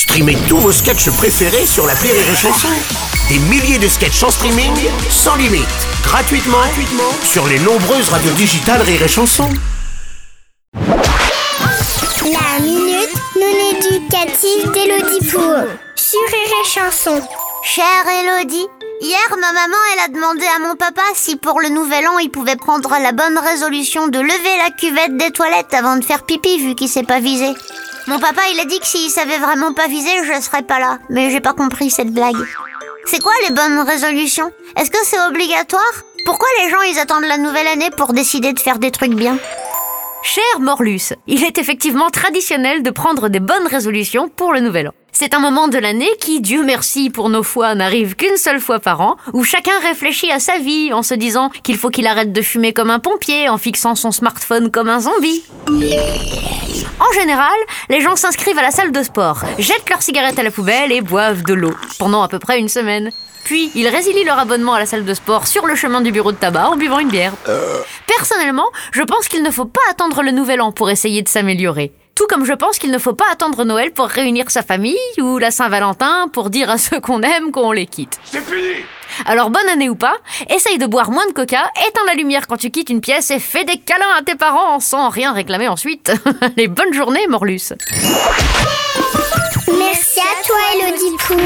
Streamez tous vos sketchs préférés sur la Rire et Chanson. Des milliers de sketchs en streaming, sans limite, gratuitement, gratuitement sur les nombreuses radios digitales Rire et Chanson. La minute non éducative d'Elodie Pour sur Rire et Chanson. Chère Elodie, hier ma maman elle a demandé à mon papa si pour le nouvel an il pouvait prendre la bonne résolution de lever la cuvette des toilettes avant de faire pipi vu qu'il s'est pas visé. Mon papa il a dit que s'il savait vraiment pas viser je serais pas là, mais j'ai pas compris cette blague. C'est quoi les bonnes résolutions? Est-ce que c'est obligatoire? Pourquoi les gens ils attendent la nouvelle année pour décider de faire des trucs bien? Cher Morlus, il est effectivement traditionnel de prendre des bonnes résolutions pour le nouvel an. C'est un moment de l'année qui, Dieu merci pour nos foi, n'arrive qu'une seule fois par an, où chacun réfléchit à sa vie en se disant qu'il faut qu'il arrête de fumer comme un pompier, en fixant son smartphone comme un zombie. En général, les gens s'inscrivent à la salle de sport, jettent leurs cigarettes à la poubelle et boivent de l'eau, pendant à peu près une semaine. Puis, ils résilient leur abonnement à la salle de sport sur le chemin du bureau de tabac en buvant une bière. Personnellement, je pense qu'il ne faut pas attendre le nouvel an pour essayer de s'améliorer. Tout comme je pense qu'il ne faut pas attendre Noël pour réunir sa famille ou la Saint-Valentin pour dire à ceux qu'on aime qu'on les quitte. C'est fini Alors bonne année ou pas, essaye de boire moins de coca, éteins la lumière quand tu quittes une pièce et fais des câlins à tes parents sans rien réclamer ensuite. Les bonnes journées, Morlus. Merci à toi Elodie Pour.